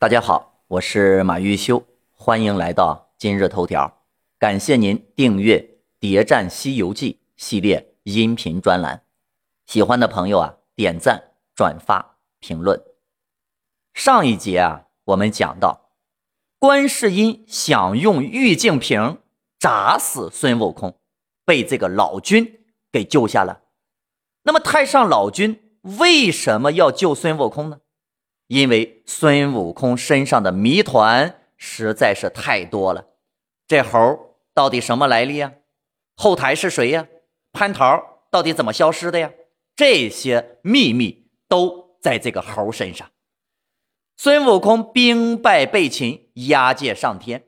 大家好，我是马玉修，欢迎来到今日头条。感谢您订阅《谍战西游记》系列音频专栏，喜欢的朋友啊，点赞、转发、评论。上一节啊，我们讲到，观世音想用玉净瓶砸死孙悟空，被这个老君给救下了。那么太上老君为什么要救孙悟空呢？因为孙悟空身上的谜团实在是太多了，这猴到底什么来历呀？后台是谁呀？蟠桃到底怎么消失的呀？这些秘密都在这个猴身上。孙悟空兵败被擒，押解上天。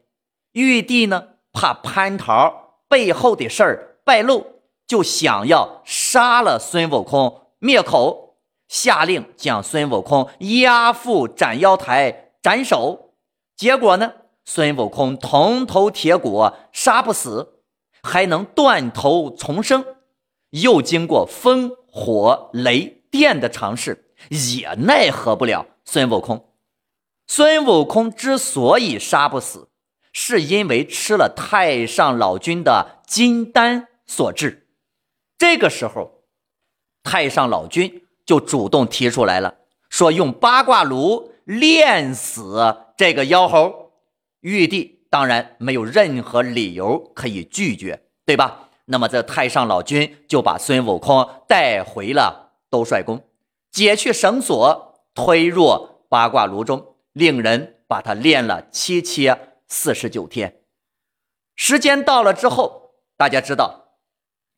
玉帝呢，怕蟠桃背后的事儿败露，就想要杀了孙悟空灭口。下令将孙悟空押赴斩妖台斩首，结果呢，孙悟空铜头铁骨杀不死，还能断头重生，又经过风火雷电的尝试，也奈何不了孙悟空。孙悟空之所以杀不死，是因为吃了太上老君的金丹所致。这个时候，太上老君。就主动提出来了，说用八卦炉炼死这个妖猴。玉帝当然没有任何理由可以拒绝，对吧？那么这太上老君就把孙悟空带回了兜率宫，解去绳索，推入八卦炉中，令人把他炼了七七四十九天。时间到了之后，大家知道，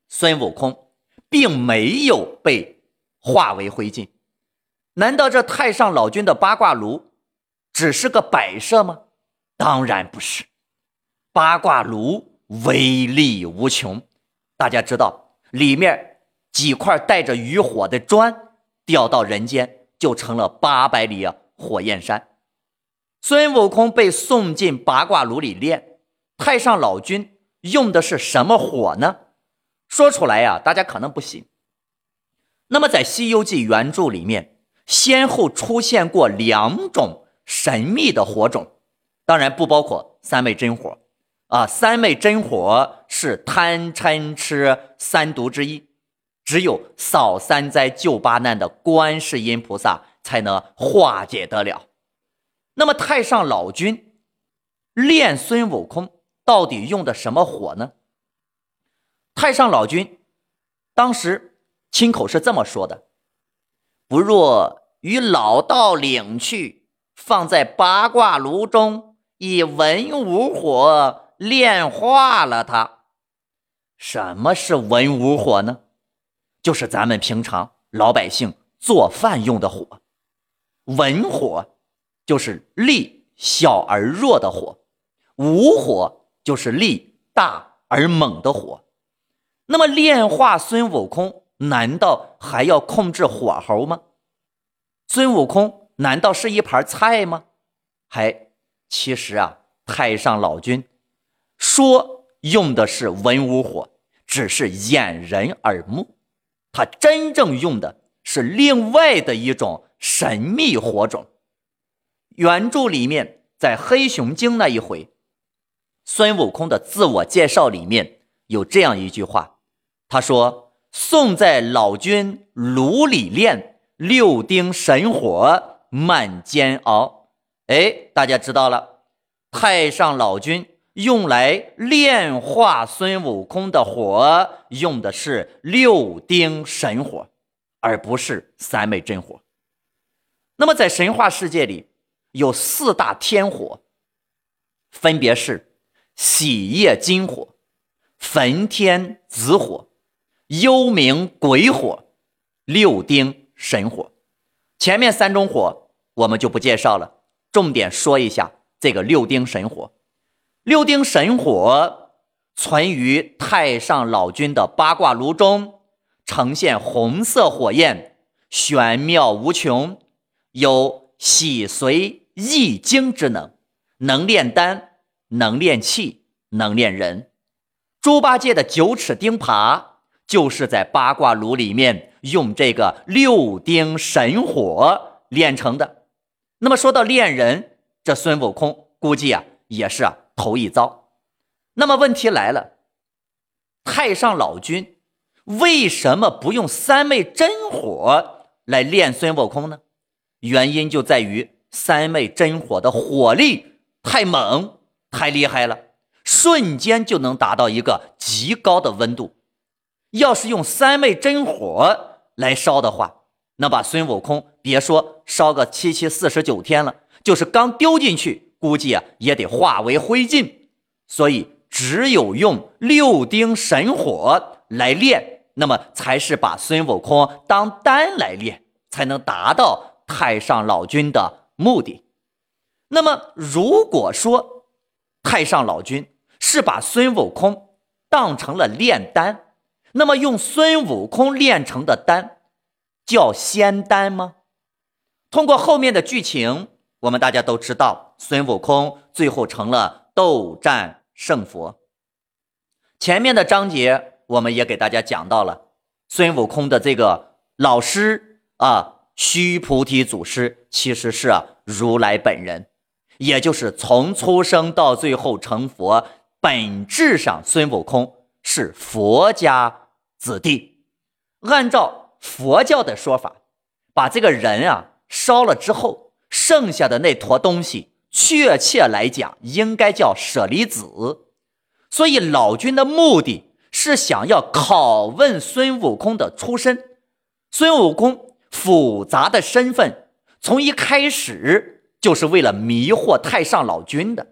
孙悟空并没有被。化为灰烬，难道这太上老君的八卦炉只是个摆设吗？当然不是，八卦炉威力无穷。大家知道，里面几块带着余火的砖掉到人间，就成了八百里火焰山。孙悟空被送进八卦炉里炼，太上老君用的是什么火呢？说出来呀，大家可能不信。那么，在《西游记》原著里面，先后出现过两种神秘的火种，当然不包括三昧真火啊。三昧真火是贪嗔痴三毒之一，只有扫三灾救八难的观世音菩萨才能化解得了。那么，太上老君炼孙悟空到底用的什么火呢？太上老君当时。亲口是这么说的：“不若与老道领去，放在八卦炉中，以文武火炼化了它。什么是文武火呢？就是咱们平常老百姓做饭用的火。文火就是力小而弱的火，武火就是力大而猛的火。那么炼化孙悟空。”难道还要控制火候吗？孙悟空难道是一盘菜吗？还其实啊，太上老君说用的是文武火，只是掩人耳目。他真正用的是另外的一种神秘火种。原著里面在黑熊精那一回，孙悟空的自我介绍里面有这样一句话，他说。送在老君炉里炼，六丁神火慢煎熬。哎，大家知道了，太上老君用来炼化孙悟空的火，用的是六丁神火，而不是三昧真火。那么，在神话世界里，有四大天火，分别是喜业金火、焚天紫火。幽冥鬼火，六丁神火，前面三种火我们就不介绍了，重点说一下这个六丁神火。六丁神火存于太上老君的八卦炉中，呈现红色火焰，玄妙无穷，有洗髓易精之能，能炼丹，能炼气，能炼人。猪八戒的九齿钉耙。就是在八卦炉里面用这个六丁神火炼成的。那么说到炼人，这孙悟空估计啊也是啊头一遭。那么问题来了，太上老君为什么不用三昧真火来炼孙悟空呢？原因就在于三昧真火的火力太猛、太厉害了，瞬间就能达到一个极高的温度。要是用三昧真火来烧的话，那把孙悟空别说烧个七七四十九天了，就是刚丢进去，估计啊也得化为灰烬。所以。只有用六丁神火来炼，那么才是把孙悟空当丹来炼，才能达到太上老君的目的。那么，如果说太上老君是把孙悟空当成了炼丹，那么用孙悟空炼成的丹叫仙丹吗？通过后面的剧情，我们大家都知道，孙悟空最后成了斗战。胜佛，前面的章节我们也给大家讲到了孙悟空的这个老师啊，须菩提祖师其实是如来本人，也就是从出生到最后成佛，本质上孙悟空是佛家子弟。按照佛教的说法，把这个人啊烧了之后，剩下的那坨东西。确切来讲，应该叫舍利子。所以老君的目的是想要拷问孙悟空的出身。孙悟空复杂的身份，从一开始就是为了迷惑太上老君的。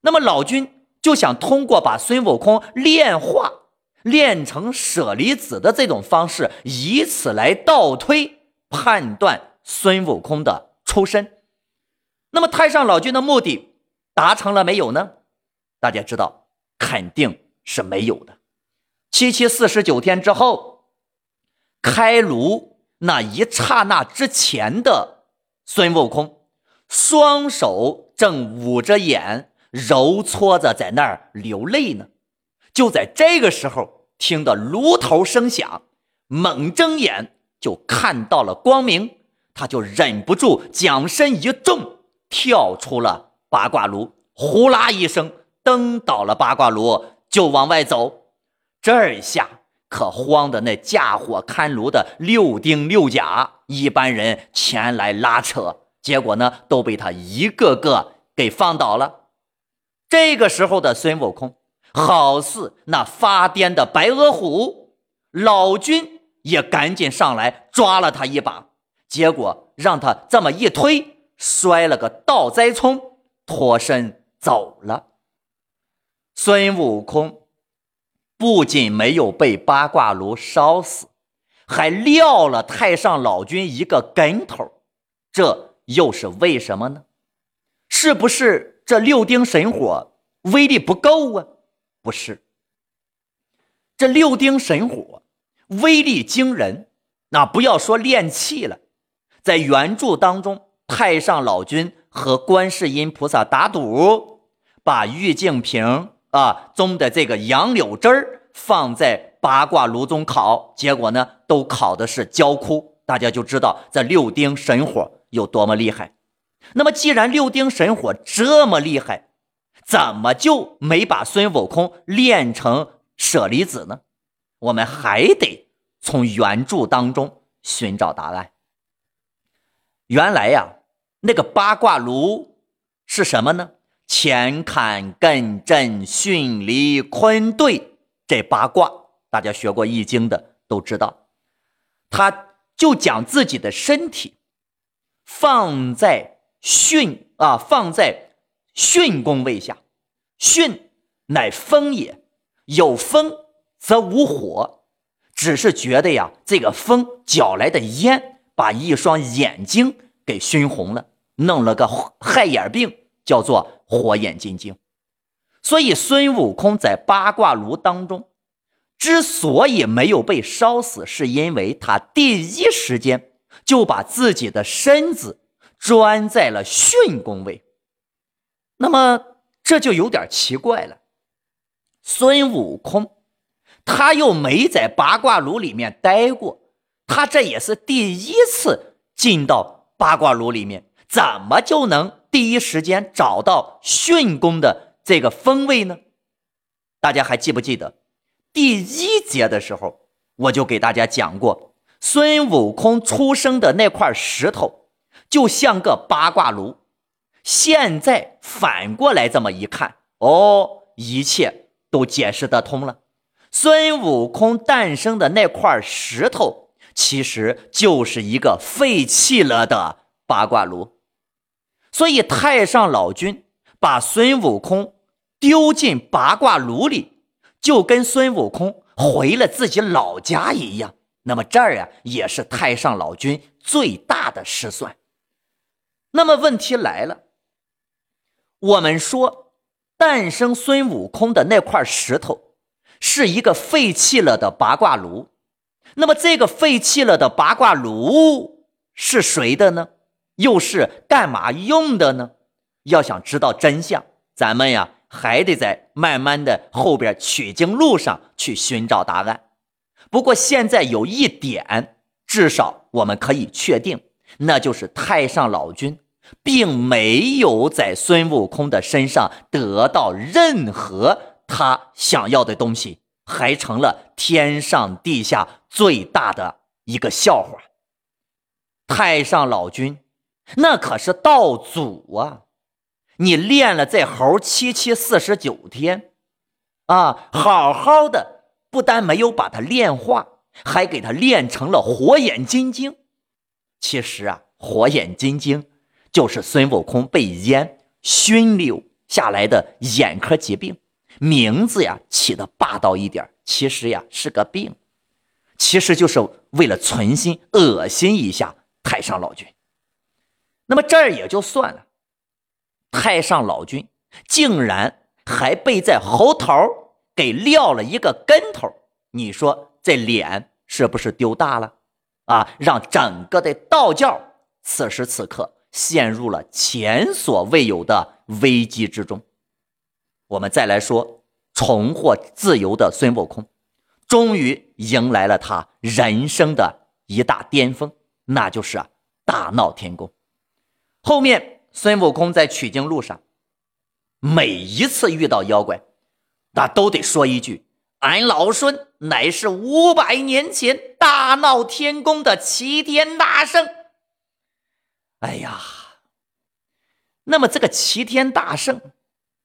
那么老君就想通过把孙悟空炼化、炼成舍利子的这种方式，以此来倒推判断孙悟空的出身。那么太上老君的目的达成了没有呢？大家知道，肯定是没有的。七七四十九天之后，开炉那一刹那之前的孙悟空，双手正捂着眼，揉搓着在那儿流泪呢。就在这个时候，听到炉头声响，猛睁眼就看到了光明，他就忍不住将身一纵。跳出了八卦炉，呼啦一声蹬倒了八卦炉，就往外走。这下可慌的那架火看炉的六丁六甲一般人前来拉扯，结果呢都被他一个个给放倒了。这个时候的孙悟空好似那发癫的白额虎，老君也赶紧上来抓了他一把，结果让他这么一推。摔了个倒栽葱，脱身走了。孙悟空不仅没有被八卦炉烧死，还撂了太上老君一个跟头，这又是为什么呢？是不是这六丁神火威力不够啊？不是，这六丁神火威力惊人，那不要说炼气了，在原著当中。太上老君和观世音菩萨打赌，把玉净瓶啊中的这个杨柳枝儿放在八卦炉中烤，结果呢都烤的是焦枯，大家就知道这六丁神火有多么厉害。那么既然六丁神火这么厉害，怎么就没把孙悟空炼成舍利子呢？我们还得从原著当中寻找答案。原来呀。那个八卦炉是什么呢？乾坎艮震巽离坤兑这八卦，大家学过易经的都知道。他就将自己的身体放在巽啊，放在巽宫位下。巽乃风也，有风则无火。只是觉得呀，这个风搅来的烟，把一双眼睛给熏红了。弄了个害眼病，叫做火眼金睛。所以孙悟空在八卦炉当中之所以没有被烧死，是因为他第一时间就把自己的身子钻在了巽宫位。那么这就有点奇怪了。孙悟空他又没在八卦炉里面待过，他这也是第一次进到八卦炉里面。怎么就能第一时间找到巽宫的这个风位呢？大家还记不记得第一节的时候，我就给大家讲过，孙悟空出生的那块石头就像个八卦炉。现在反过来这么一看，哦，一切都解释得通了。孙悟空诞生的那块石头，其实就是一个废弃了的八卦炉。所以太上老君把孙悟空丢进八卦炉里，就跟孙悟空回了自己老家一样。那么这儿呀，也是太上老君最大的失算。那么问题来了。我们说，诞生孙悟空的那块石头，是一个废弃了的八卦炉。那么，这个废弃了的八卦炉是谁的呢？又是干嘛用的呢？要想知道真相，咱们呀还得在慢慢的后边取经路上去寻找答案。不过，现在有一点，至少我们可以确定，那就是太上老君。并没有在孙悟空的身上得到任何他想要的东西，还成了天上地下最大的一个笑话。太上老君，那可是道祖啊！你练了这猴七七四十九天，啊，好好的，不但没有把他炼化，还给他练成了火眼金睛。其实啊，火眼金睛。就是孙悟空被烟熏溜下来的眼科疾病，名字呀起的霸道一点，其实呀是个病，其实就是为了存心恶心一下太上老君。那么这儿也就算了，太上老君竟然还被在猴头给撂了一个跟头，你说这脸是不是丢大了啊？让整个的道教此时此刻。陷入了前所未有的危机之中。我们再来说重获自由的孙悟空，终于迎来了他人生的一大巅峰，那就是大闹天宫。后面孙悟空在取经路上，每一次遇到妖怪，那都得说一句：“俺老孙乃是五百年前大闹天宫的齐天大圣。”哎呀，那么这个齐天大圣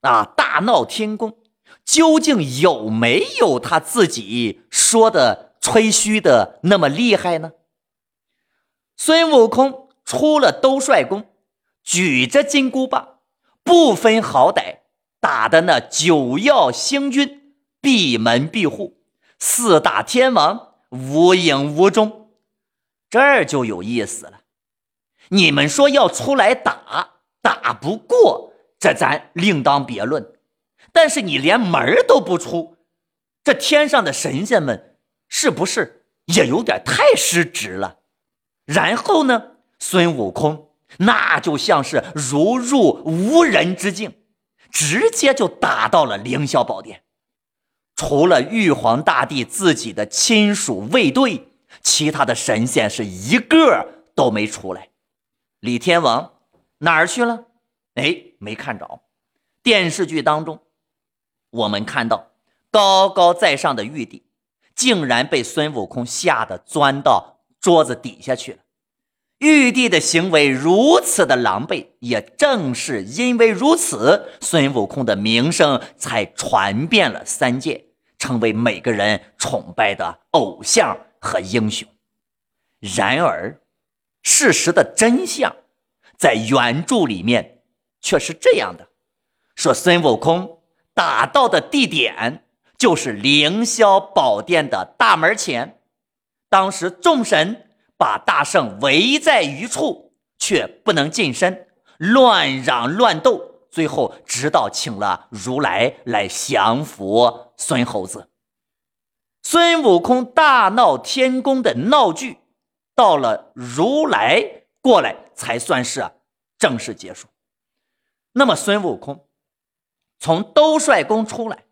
啊，大闹天宫，究竟有没有他自己说的吹嘘的那么厉害呢？孙悟空出了兜率宫，举着金箍棒，不分好歹，打的那九曜星君闭门闭户，四大天王无影无踪，这儿就有意思了。你们说要出来打，打不过，这咱另当别论。但是你连门都不出，这天上的神仙们是不是也有点太失职了？然后呢，孙悟空那就像是如入无人之境，直接就打到了凌霄宝殿。除了玉皇大帝自己的亲属卫队，其他的神仙是一个都没出来。李天王哪儿去了？哎，没看着。电视剧当中，我们看到高高在上的玉帝，竟然被孙悟空吓得钻到桌子底下去了。玉帝的行为如此的狼狈，也正是因为如此，孙悟空的名声才传遍了三界，成为每个人崇拜的偶像和英雄。然而。事实的真相，在原著里面却是这样的：说孙悟空打到的地点就是凌霄宝殿的大门前，当时众神把大圣围在一处，却不能近身，乱嚷乱斗，最后直到请了如来来降服孙猴子。孙悟空大闹天宫的闹剧。到了如来过来才算是正式结束。那么孙悟空从兜率宫出来，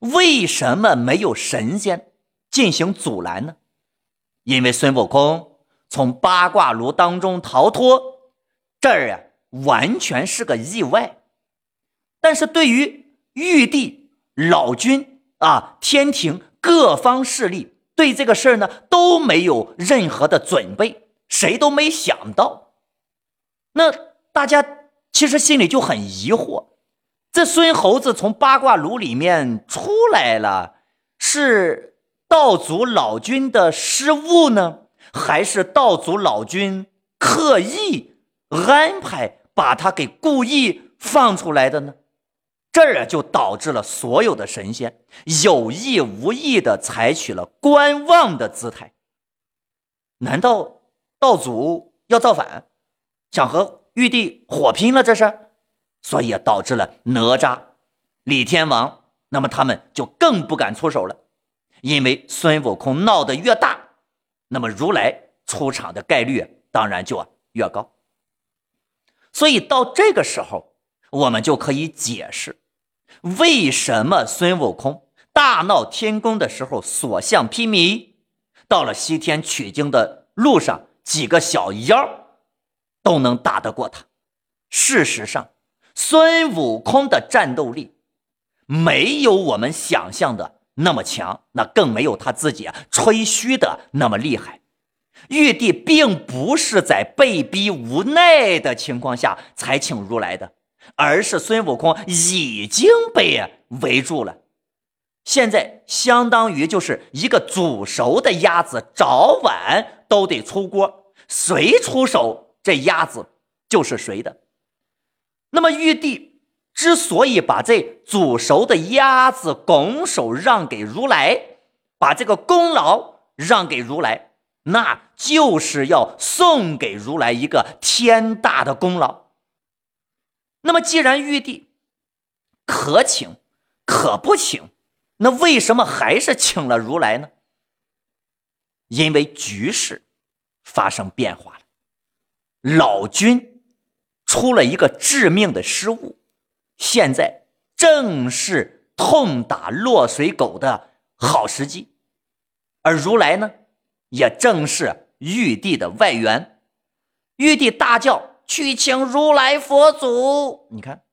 为什么没有神仙进行阻拦呢？因为孙悟空从八卦炉当中逃脱，这儿呀完全是个意外。但是对于玉帝、老君啊、天庭各方势力，对这个事儿呢都没有任何的准备，谁都没想到。那大家其实心里就很疑惑：这孙猴子从八卦炉里面出来了，是道祖老君的失误呢？还是道祖老君刻意安排把他给故意放出来的呢？这儿就导致了所有的神仙有意无意的采取了观望的姿态。难道道祖要造反，想和玉帝火拼了？这是，所以导致了哪吒、李天王，那么他们就更不敢出手了，因为孙悟空闹得越大。那么如来出场的概率当然就越高，所以到这个时候，我们就可以解释为什么孙悟空大闹天宫的时候所向披靡，到了西天取经的路上，几个小妖都能打得过他。事实上，孙悟空的战斗力没有我们想象的。那么强，那更没有他自己吹嘘的那么厉害。玉帝并不是在被逼无奈的情况下才请如来的，而是孙悟空已经被围住了。现在相当于就是一个煮熟的鸭子，早晚都得出锅，谁出手，这鸭子就是谁的。那么玉帝。之所以把这煮熟的鸭子拱手让给如来，把这个功劳让给如来，那就是要送给如来一个天大的功劳。那么，既然玉帝可请可不请，那为什么还是请了如来呢？因为局势发生变化了，老君出了一个致命的失误。现在正是痛打落水狗的好时机，而如来呢，也正是玉帝的外援。玉帝大叫：“去请如来佛祖！”你看，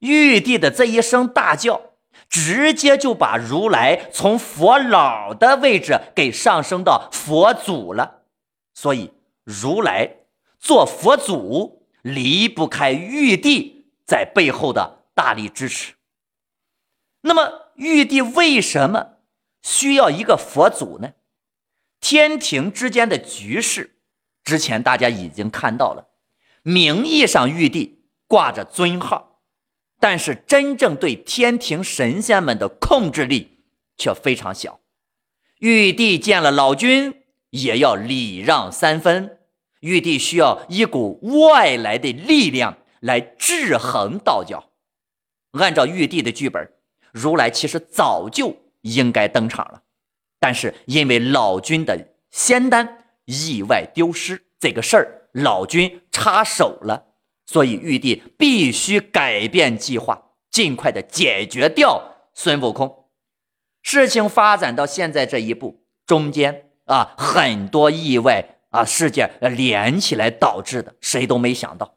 玉帝的这一声大叫，直接就把如来从佛老的位置给上升到佛祖了。所以，如来做佛祖离不开玉帝在背后的。大力支持。那么，玉帝为什么需要一个佛祖呢？天庭之间的局势，之前大家已经看到了。名义上玉帝挂着尊号，但是真正对天庭神仙们的控制力却非常小。玉帝见了老君，也要礼让三分。玉帝需要一股外来的力量来制衡道教。按照玉帝的剧本，如来其实早就应该登场了，但是因为老君的仙丹意外丢失这个事儿，老君插手了，所以玉帝必须改变计划，尽快的解决掉孙悟空。事情发展到现在这一步，中间啊很多意外啊事件连起来导致的，谁都没想到。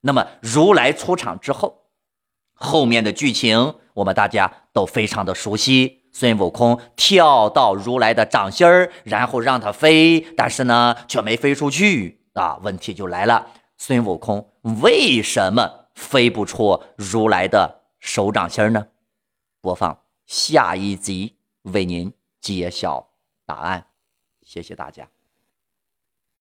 那么如来出场之后。后面的剧情我们大家都非常的熟悉，孙悟空跳到如来的掌心儿，然后让他飞，但是呢却没飞出去啊。问题就来了，孙悟空为什么飞不出如来的手掌心呢？播放下一集为您揭晓答案，谢谢大家。